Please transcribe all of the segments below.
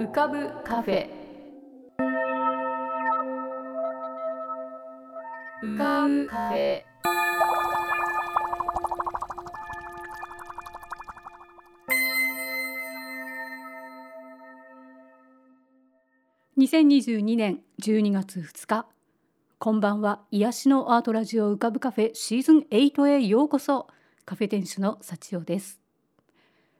浮かぶカフェ。浮かぶカフェ。2022年12月2日。こんばんは。癒しのアートラジオ浮かぶカフェシーズン8へようこそ。カフェ店主の幸代です。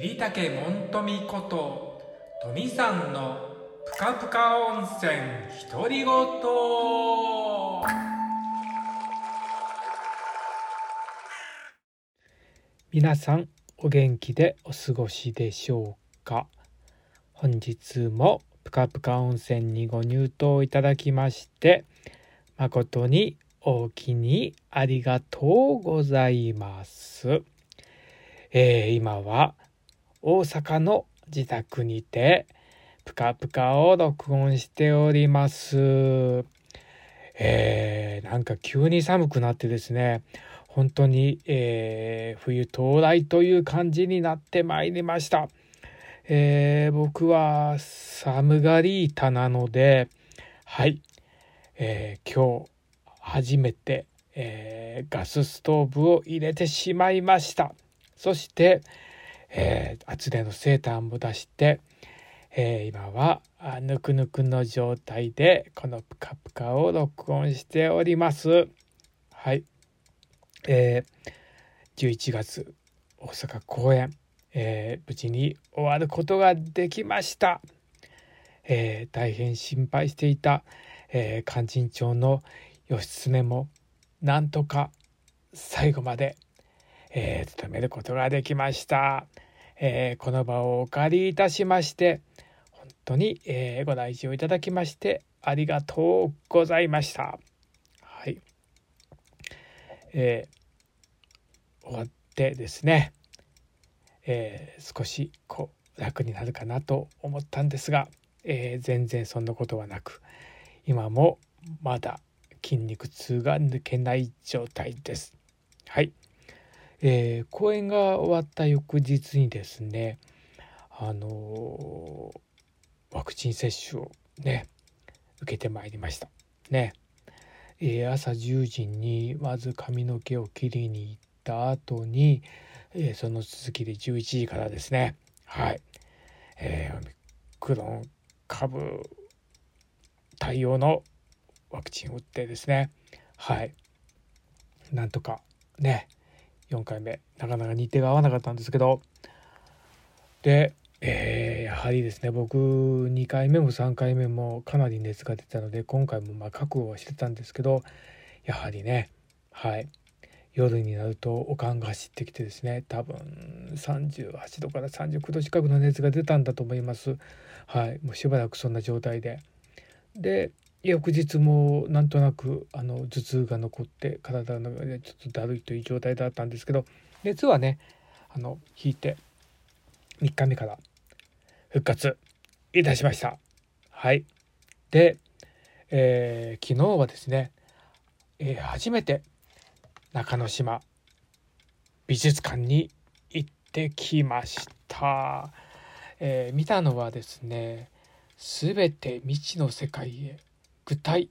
桐竹門富こと富さんのぷかぷか温泉独り言皆さんお元気でお過ごしでしょうか？本日もぷかぷか温泉にご入湯いただきまして誠にお気にありがとうございます。えー、今は大阪の自宅にてぷかぷかを録音しております。えー、なんか急に寒くなってですね本当に、えー、冬到来という感じになってまいりました。えー、僕は寒がり板なので、はい、えー、今日初めて、えー、ガスストーブを入れてしまいました。そして、えー、厚手のセーターも出して、えー、今はぬくぬくの状態でこのプカプカを録音しております。はい。えー、11月大阪公演、えー、無事に終わることができました。えー、大変心配していた、えー、勧進帳の義経もなんとか最後まで、えー、務めることができました。えー、この場をお借りいたしまして本当に、えー、ご来場いただきましてありがとうございました。はい。えー、終わってですね、えー、少しこう楽になるかなと思ったんですが、えー、全然そんなことはなく今もまだ筋肉痛が抜けない状態です。はい。えー、公演が終わった翌日にですね、あのー、ワクチン接種をね、受けてまいりました。ね。えー、朝10時にまず髪の毛を切りに行った後に、えー、その続きで11時からですね、はい、えー、オミクロン株対応のワクチンを打ってですねはいなんとかね4回目。なかなか日程が合わなかったんですけど。で、えー、やはりですね僕2回目も3回目もかなり熱が出たので今回もまあ覚悟はしてたんですけどやはりねはい。夜になるとおかんが走ってきてですね多分38度から39度近くの熱が出たんだと思います。はい。もうしばらくそんな状態で。で翌日もなんとなくあの頭痛が残って体のでちょっとだるいという状態だったんですけど熱はねあの引いて3日目から復活いたしました。はい。で、えー、昨日はですね、えー、初めて中之島美術館に行ってきました。えー、見たのはですね、すべて未知の世界へ具体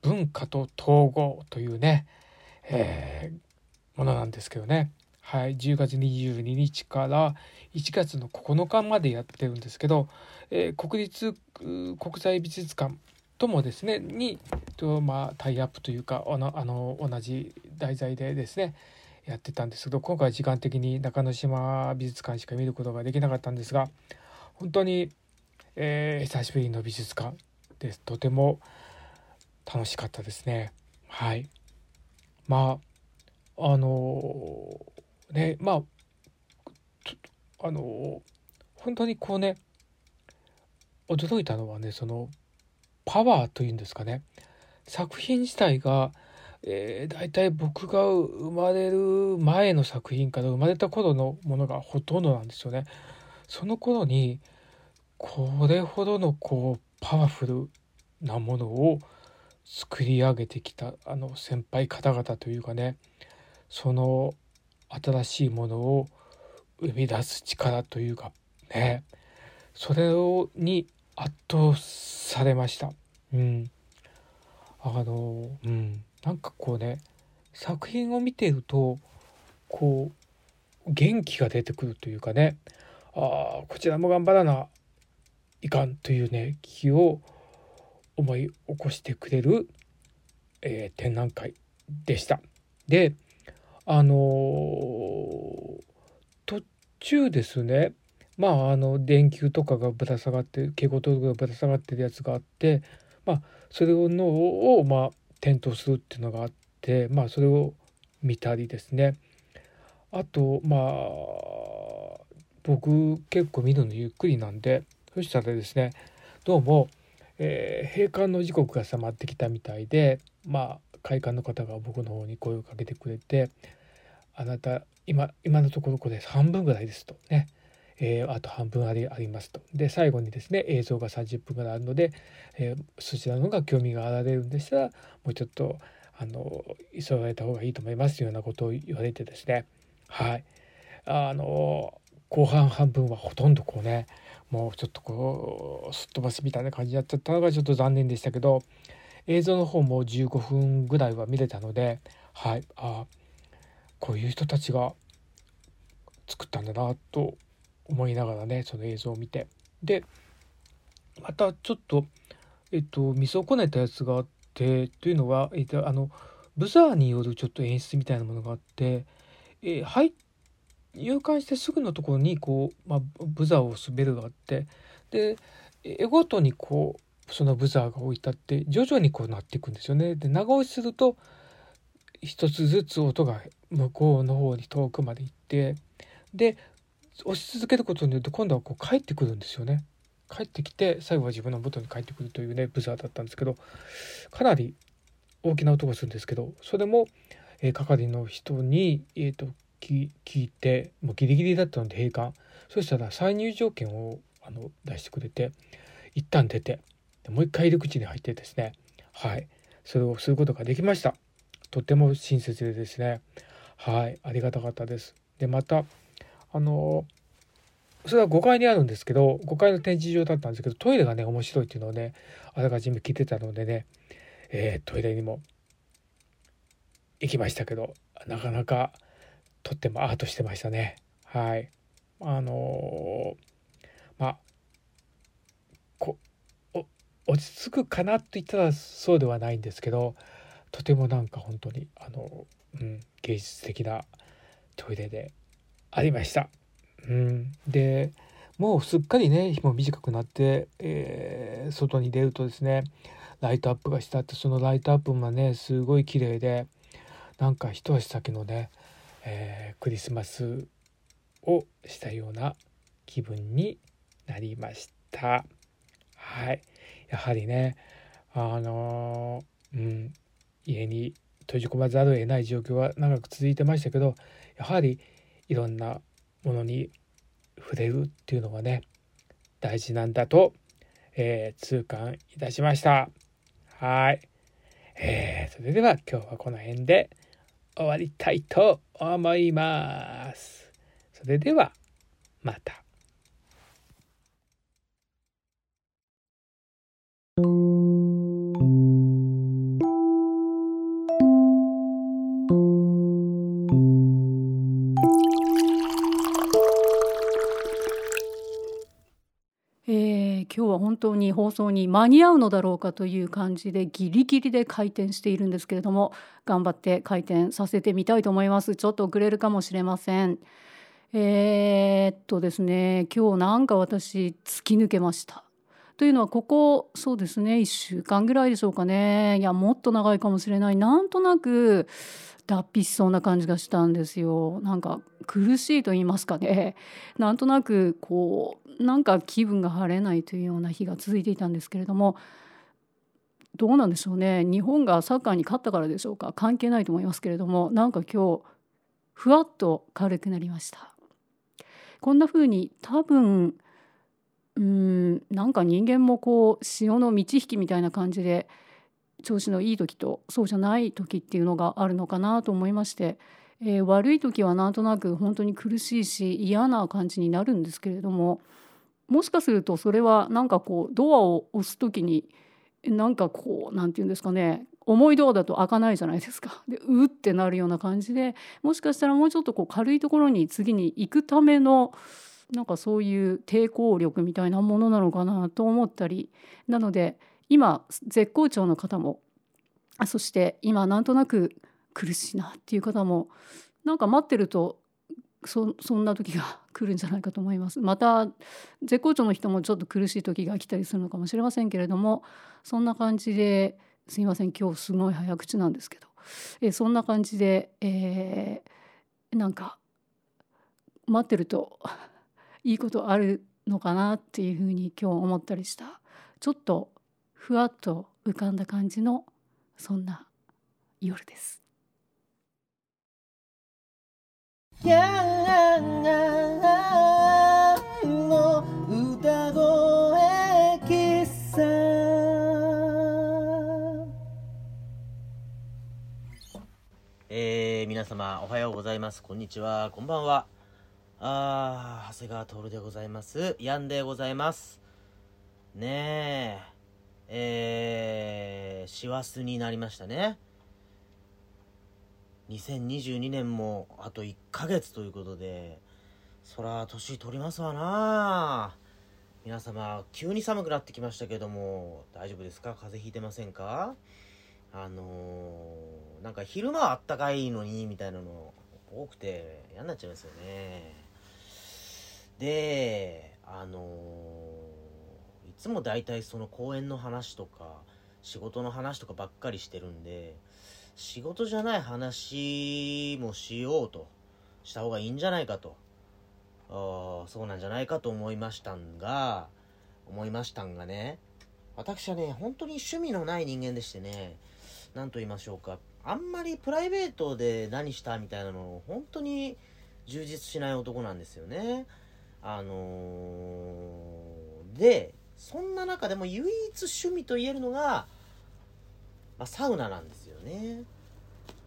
文化と統合というね、えー、ものなんですけどね、はい、10月22日から1月の9日までやってるんですけど、えー、国立国際美術館ともですねにと、まあ、タイアップというかあのあの同じ題材でですねやってたんですけど今回時間的に中之島美術館しか見ることができなかったんですが本当に、えー、久しぶりの美術館ですとても楽しかったですね。はい。まあ、あのねまああの本当にこうね驚いたのはねそのパワーというんですかね作品自体が、えー、大体僕が生まれる前の作品から生まれた頃のものがほとんどなんですよね。その頃にこれほどのこうパワフルなものを作り上げてきたあの先輩方々というかねその新しいものを生み出す力というかねそれをに圧倒されました。うん、あのうんなんかこうね作品を見てるとこう元気が出てくるというかねああこちらも頑張らないかんというね気を思い起こしてくれる、えー、展覧会でした。であのー、途中ですねまああの電球とかがぶら下がって蛍光灯がぶら下がってるやつがあってまあそれのをまあ点灯するっていうのがあってまあそれを見たりですねあとまあ僕結構見るのゆっくりなんでそしたらですねどうも、えー、閉館の時刻が迫ってきたみたいでまあ会館の方が僕の方に声をかけてくれて「あなた今今のところこれ半分ぐらいです」とね。えー、あと半分ありありますと。で最後にですね映像が30分ぐらいあるので、えー、そちらの方が興味があられるんでしたらもうちょっとあの急がれた方がいいと思いますというようなことを言われてですねはいあの後半半分はほとんどこうねもうちょっとこうすっ飛ばしみたいな感じになっちゃったのがちょっと残念でしたけど映像の方も15分ぐらいは見れたのではいあこういう人たちが作ったんだなと思いながらねその映像を見て。でまたちょっとえっと見損ねたやつがあってというのは、えっと、あのブザーによるちょっと演出みたいなものがあって、えー、入入館してすぐのところにこう、まあ、ブザーを押すベルがあってで絵ごとにこうそのブザーが置いてあって徐々にこうなっていくんですよね。で長押しすると一つずつ音が向こうの方に遠くまで行ってで押し続けることによって今度はこう帰ってくるんですよね。帰ってきて最後は自分の元に帰ってくるというねブザーだったんですけどかなり大きな音がするんですけどそれも、え、係の人に、えーと、聞いてもうギリギリだったので閉館。そしたら再入場券をあの出してくれて一旦出てもう一回入り口に入ってですね。はい。それをすることができました。とても親切でですね。はい。ありがたかったです。でまたあのそれは5階にあるんですけど5階の展示場だったんですけどトイレがね面白いっていうのをねあらかじめ聞いてたのでね、えー、トイレにも行きましたけどなかなかとってもアートしてましたね。はい。あのー、まあこ落ち着くかなと言ったらそうではないんですけどとてもなんか本当にあの、うん、芸術的なトイレでありました。うん、でもうすっかりね日も短くなって、えー、外に出るとですねライトアップがしたってそのライトアップもねすごい綺麗でなんか一足先のね、えー、クリスマスをしたような気分になりました。はい。やはりねあのー、うん。家に閉じ込まざるを得ない状況は長く続いてましたけどやはりいろんなものに触れるっていうのがね大事なんだと、えー、痛感いたしました。はい、えー、それでは今日はこの辺で。終わりたいと思いますそれではまた。今日当に放送に間に合うのだろうかという感じでギリギリで回転しているんですけれども頑張って回転させてみたいと思います。ちょっと遅れるかもしれません。えー、っとですね今日なんか私突き抜けました。というのはここそうですね1週間ぐらいでしょうかね。いやもっと長いかもしれない。なんとなく脱皮しそうな感じがしたんですよ。なんか苦しいと言いますかね。なんとなくこうなんか気分が晴れないというような日が続いていたんですけれどもどうなんでしょうね。日本がサッカーに勝ったからでしょうか。関係ないと思いますけれどもなんか今日ふわっと軽くなりました。こんな風に多分うんなんか人間もこう潮の満ち引きみたいな感じで調子のいい時とそうじゃない時っていうのがあるのかなと思いまして、えー、悪い時はなんとなく本当に苦しいし嫌な感じになるんですけれどももしかするとそれはなんかこうドアを押す時になんかこう何て言うんですかね重いドアだと開かないじゃないですか。でうってなるような感じでもしかしたらもうちょっとこう軽いところに次に行くためのなんかそういう抵抗力みたいなものなのかなと思ったりなので今絶好調の方もそして今なんとなく苦しいなっていう方もなんか待ってるとそそんな時が 来るんじゃないかと思います。また絶好調の人もちょっと苦しい時が来たりするのかもしれませんけれどもそんな感じですいません今日すごい早口なんですけどえそんな感じで、えー、なんか待ってるといいことあるのかなっていうふうに今日思ったりしたちょっとふわっと浮かんだ感じのそんな夜です。えー、皆様おはようございます。こんにちは。こんばんは。あー、長谷川徹でございます。ヤンでございます。ねえ。えー、師走になりましたね。2022年もあと1ヶ月ということで、そら年取りますわな皆様、急に寒くなってきましたけども、大丈夫ですか？風邪ひいてませんか？あのー、なんか昼間はあったかいのに、みたいなの多くて嫌になっちゃいますよね。で、あのーつも大体その公演の話とか仕事の話とかばっかりしてるんで仕事じゃない話もしようとした方がいいんじゃないかと。あそうなんじゃないかと思いましたんが思いましたんがね私はね本当に趣味のない人間でしてね何と言いましょうかあんまりプライベートで何したみたいなのを本当に充実しない男なんですよね。あのー、でそんな中でも唯一趣味と言えるのが、まあ、サウナなんですよね。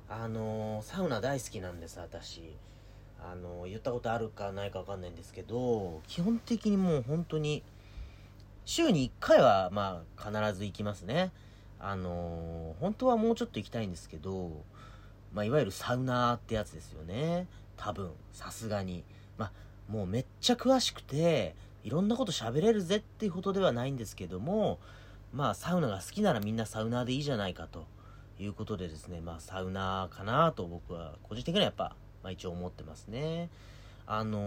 あのー、サウナ大好きなんです、私。あのー、言ったことあるかないかわかんないんですけど、基本的にもう本当に、週に1回は、まあ、必ず行きますね。あのー、本当はもうちょっと行きたいんですけど、まあ、いわゆるサウナーってやつですよね。多分、さすがに。まあ、もうめっちゃ詳しくて、いろんなこと喋れるぜっていうことではないんですけども、まあ、サウナが好きならみんなサウナーでいいじゃないかということでですね、まあ、サウナーかなと僕は個人的にはやっぱ、まあ、一応思ってますね。あのー、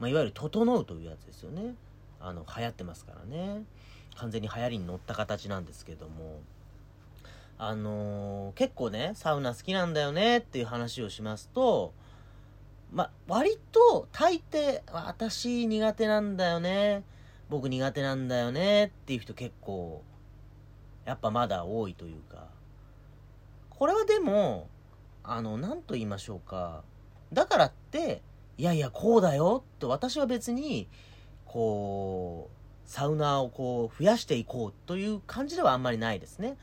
まあ、いわゆる、整うというやつですよね。あの、流行ってますからね。完全に流行りに乗った形なんですけども、あのー、結構ね、サウナ好きなんだよねっていう話をしますと、まあ、割と大抵、私苦手なんだよね。僕苦手なんだよねっていう人結構、やっぱまだ多いというか。これはでも、あの、何と言いましょうか。だからって、いやいや、こうだよって私は別に、こう、サウナーをこう、増やしていこうという感じではあんまりないですね。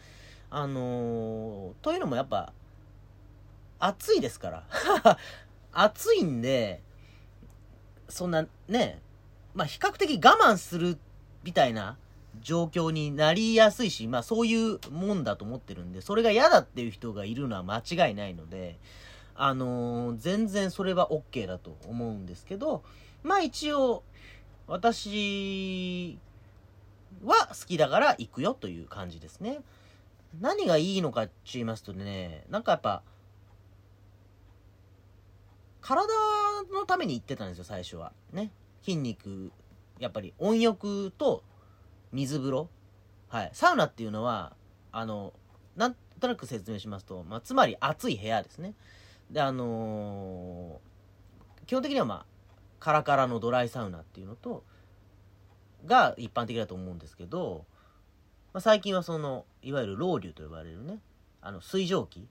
あのー、というのもやっぱ、暑いですから。暑いんで、そんなね、まあ比較的我慢するみたいな状況になりやすいし、まあそういうもんだと思ってるんで、それが嫌だっていう人がいるのは間違いないので、あのー、全然それは OK だと思うんですけど、まあ一応、私は好きだから行くよという感じですね。何がいいのかって言いますとね、なんかやっぱ、体のために行ってたんですよ、最初は。ね。筋肉やっぱり温浴と水風呂。はい。サウナっていうのは、あの、なんとなく説明しますと、まあ、つまり暑い部屋ですね。で、あのー基本的にはまあ、カラカラのドライサウナっていうのと、が一般的だと思うんですけど、まあ、最近はその、いわゆるロウリュと呼ばれるね、あの、水蒸気、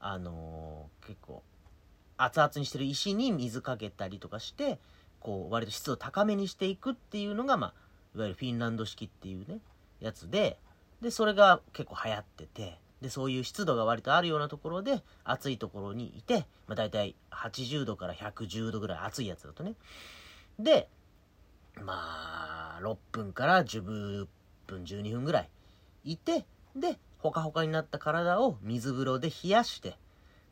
あのー結構、熱々にしてる石に水かけたりとかして、こう、割と湿度高めにしていくっていうのが、まあ、いわゆるフィンランド式っていうね、やつで、で、それが結構流行ってて、で、そういう湿度が割とあるようなところで、暑いところにいて、まあ、大体80度から110度ぐらい暑いやつだとね。で、まあ、6分から10分、12分ぐらいいて、で、ほかほかになった体を水風呂で冷やして、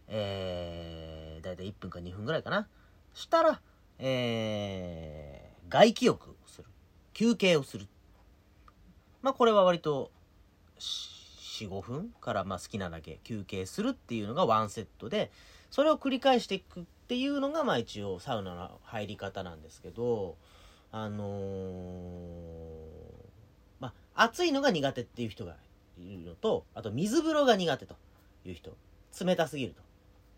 えー、大体1分か2分ぐらいかな。したら、えー、外気浴をする。休憩をする。まあ、これは割と、4、5分から、まあ、好きなだけ休憩するっていうのがワンセットで、それを繰り返していくっていうのが、まあ、一応サウナの入り方なんですけど、あのーまあ、暑いのが苦手っていう人がいるのと、あと水風呂が苦手という人、冷たすぎると、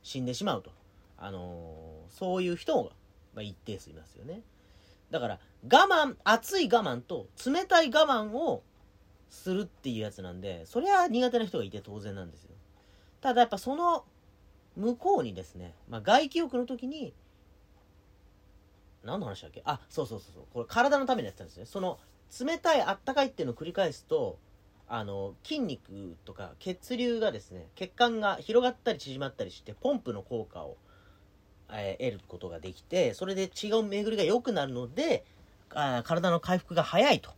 死んでしまうと、あのーそういう人が、まあ、一定数いますよね。だから、我慢、熱い我慢と冷たい我慢をするっていうやつなんで、それは苦手な人がいて当然なんですよ。ただやっぱその向こうにですね、まあ、外気浴の時に、何の話だっけ？あ、そうそうそうそう。これ体のためにやってたんですね。その、冷たい、あったかいっていうのを繰り返すと、あの、筋肉とか血流がですね、血管が広がったり縮まったりして、ポンプの効果を、えー得ることができて、それで血の巡りが良くなるので、あ体の回復が早いと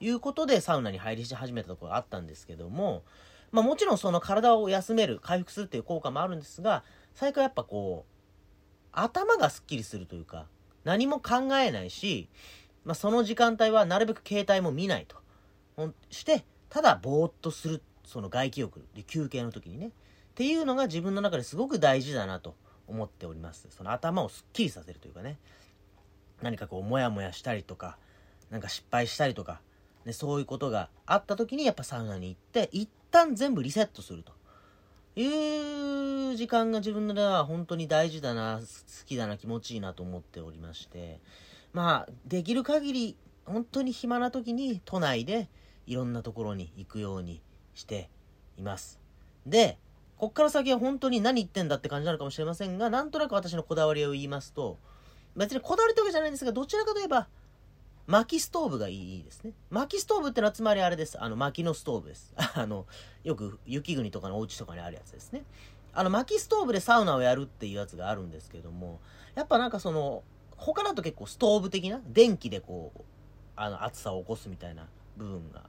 いうことでサウナに入りし始めたところがあったんですけども、まあもちろんその体を休める、回復するっていう効果もあるんですが、最近やっぱこう、頭がすっきりするというか、何も考えないし、まあその時間帯はなるべく携帯も見ないと。して、ただぼーっとする、その外気浴で休憩の時にね。っていうのが自分の中ですごく大事だなと思っております。その頭をすっきりさせるというかね。何かこう、モヤモヤしたりとか、なんか失敗したりとか、ね、そういうことがあった時にやっぱサウナに行って、一旦全部リセットすると。いう時間が自分の中では本当に大事だな、好きだな、気持ちいいなと思っておりまして、まあ、できる限り、本当に暇な時に都内でいろんなところに行くようにしています。で、こっから先は本当に何言ってんだって感じなのかもしれませんが、なんとなく私のこだわりを言いますと、別にこだわりってわけじゃないんですが、どちらかといえば、薪ストーブがいいですね。薪ストーブってのはつまりあれです。あの、薪のストーブです。あの、よく雪国とかのお家とかにあるやつですね。あの、薪ストーブでサウナをやるっていうやつがあるんですけども、やっぱなんかその、他だと結構ストーブ的な、電気でこう、あの、暑さを起こすみたいな部分が、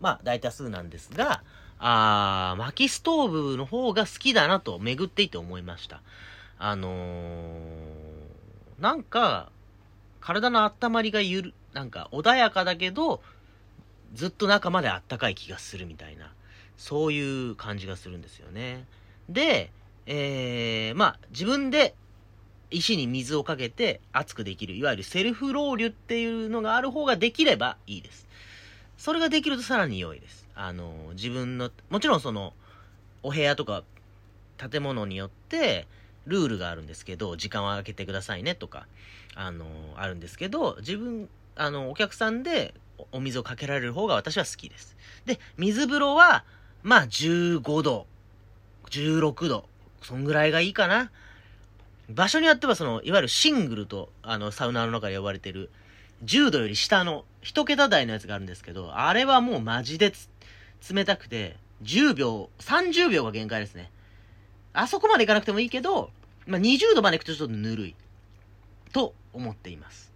まあ、大多数なんですが、あー、薪ストーブの方が好きだなと巡っていて思いました。あのー、なんか、体の温まりがゆる、なんか穏やかだけど、ずっと中まであったかい気がするみたいな、そういう感じがするんですよね。で、えー、まあ、自分で石に水をかけて熱くできる、いわゆるセルフロウリュっていうのがある方ができればいいです。それができるとさらに良いです。あの、自分の、もちろんその、お部屋とか建物によってルールがあるんですけど、時間を空けてくださいねとか、あの、あるんですけど、自分、あの、お客さんでお水をかけられる方が私は好きです。で、水風呂は、まあ15度、16度、そんぐらいがいいかな。場所によってはその、いわゆるシングルと、あの、サウナの中で呼ばれてる、10度より下の、一桁台のやつがあるんですけど、あれはもうマジで冷たくて、10秒、30秒が限界ですね。あそこまでいかなくてもいいけど、まあ、20度まで行くとちょっとぬるい。と思っています。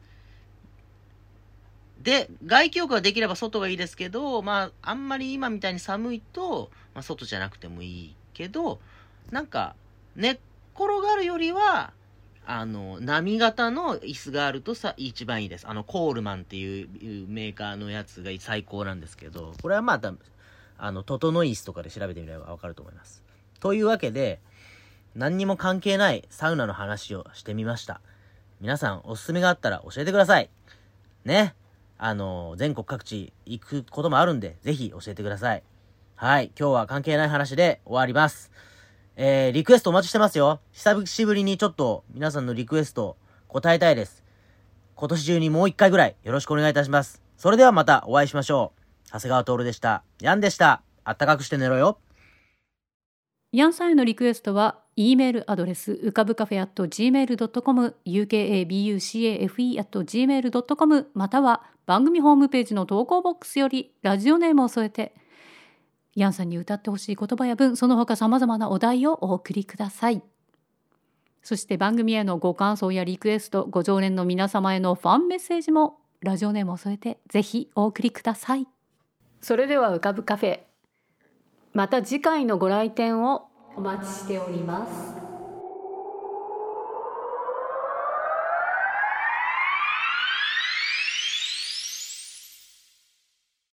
で、外気浴ができれば外がいいですけど、まあ、あんまり今みたいに寒いと、まあ、外じゃなくてもいいけど、なんか、寝っ転がるよりは、あの、波型の椅子があるとさ、一番いいです。あの、コールマンっていうメーカーのやつが最高なんですけど、これはまた、あの、トトノイスとかで調べてみればわかると思います。というわけで、何にも関係ないサウナの話をしてみました。皆さんおすすめがあったら教えてください。ね。あの、全国各地行くこともあるんで、ぜひ教えてください。はい。今日は関係ない話で終わります。えー、リクエストお待ちしてますよ。久しぶりにちょっと皆さんのリクエスト答えたいです。今年中にもう一回ぐらいよろしくお願いいたします。それではまたお会いしましょう。長谷川徹でした。ヤンでした。あったかくして寝ろよ。ヤンさんへのリクエストは E メールアドレスうかぶカフェ at gmail.com ukabucafe at gmail.com または番組ホームページの投稿ボックスよりラジオネームを添えてヤンさんに歌ってほしい言葉や文その他さまざまなお題をお送りくださいそして番組へのご感想やリクエストご常連の皆様へのファンメッセージもラジオネームを添えてぜひお送りくださいそれでは浮かぶカフェ。また次回のご来店をお待ちしております。